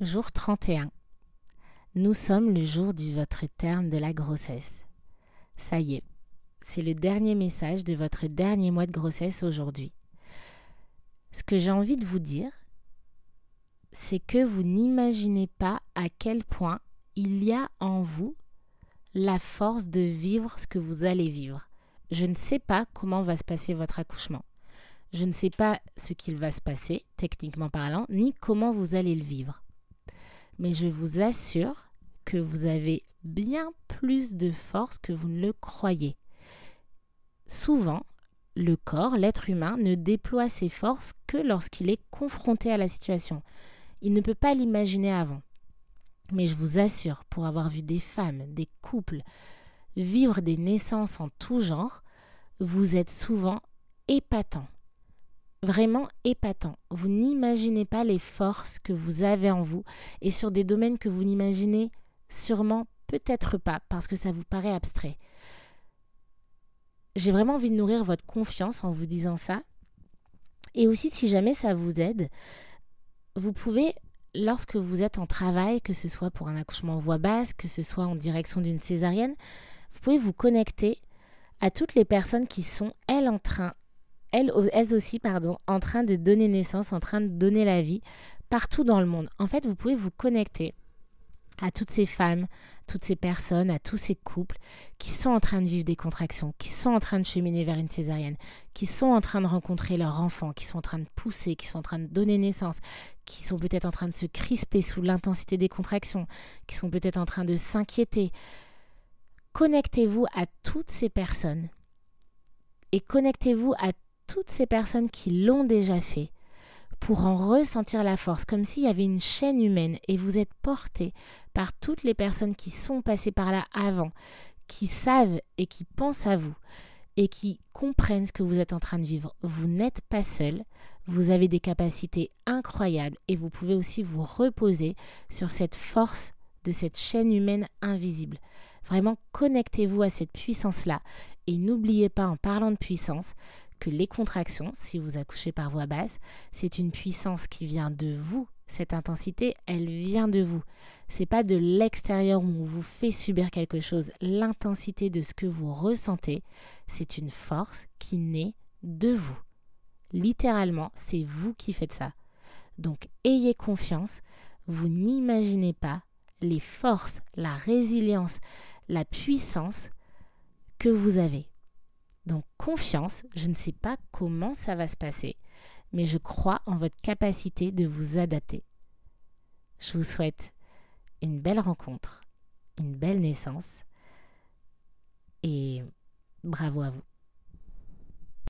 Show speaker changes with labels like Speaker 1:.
Speaker 1: Jour 31. Nous sommes le jour de votre terme de la grossesse. Ça y est, c'est le dernier message de votre dernier mois de grossesse aujourd'hui. Ce que j'ai envie de vous dire, c'est que vous n'imaginez pas à quel point il y a en vous la force de vivre ce que vous allez vivre. Je ne sais pas comment va se passer votre accouchement. Je ne sais pas ce qu'il va se passer, techniquement parlant, ni comment vous allez le vivre mais je vous assure que vous avez bien plus de force que vous ne le croyez. Souvent, le corps, l'être humain, ne déploie ses forces que lorsqu'il est confronté à la situation. Il ne peut pas l'imaginer avant. Mais je vous assure, pour avoir vu des femmes, des couples, vivre des naissances en tout genre, vous êtes souvent épatants vraiment épatant. Vous n'imaginez pas les forces que vous avez en vous et sur des domaines que vous n'imaginez sûrement peut-être pas parce que ça vous paraît abstrait. J'ai vraiment envie de nourrir votre confiance en vous disant ça. Et aussi, si jamais ça vous aide, vous pouvez, lorsque vous êtes en travail, que ce soit pour un accouchement en voix basse, que ce soit en direction d'une césarienne, vous pouvez vous connecter à toutes les personnes qui sont, elles, en train elles, aussi, pardon, en train de donner naissance, en train de donner la vie partout dans le monde. En fait, vous pouvez vous connecter à toutes ces femmes, toutes ces personnes, à tous ces couples qui sont en train de vivre des contractions, qui sont en train de cheminer vers une césarienne, qui sont en train de rencontrer leur enfant, qui sont en train de pousser, qui sont en train de donner naissance, qui sont peut-être en train de se crisper sous l'intensité des contractions, qui sont peut-être en train de s'inquiéter. Connectez-vous à toutes ces personnes et connectez-vous à toutes ces personnes qui l'ont déjà fait pour en ressentir la force, comme s'il y avait une chaîne humaine et vous êtes porté par toutes les personnes qui sont passées par là avant, qui savent et qui pensent à vous et qui comprennent ce que vous êtes en train de vivre. Vous n'êtes pas seul, vous avez des capacités incroyables et vous pouvez aussi vous reposer sur cette force de cette chaîne humaine invisible. Vraiment, connectez-vous à cette puissance-là et n'oubliez pas en parlant de puissance que les contractions, si vous accouchez par voie basse, c'est une puissance qui vient de vous. Cette intensité, elle vient de vous. C'est pas de l'extérieur où on vous fait subir quelque chose. L'intensité de ce que vous ressentez, c'est une force qui naît de vous. Littéralement, c'est vous qui faites ça. Donc ayez confiance, vous n'imaginez pas les forces, la résilience, la puissance que vous avez. Donc confiance, je ne sais pas comment ça va se passer, mais je crois en votre capacité de vous adapter. Je vous souhaite une belle rencontre, une belle naissance et bravo à vous.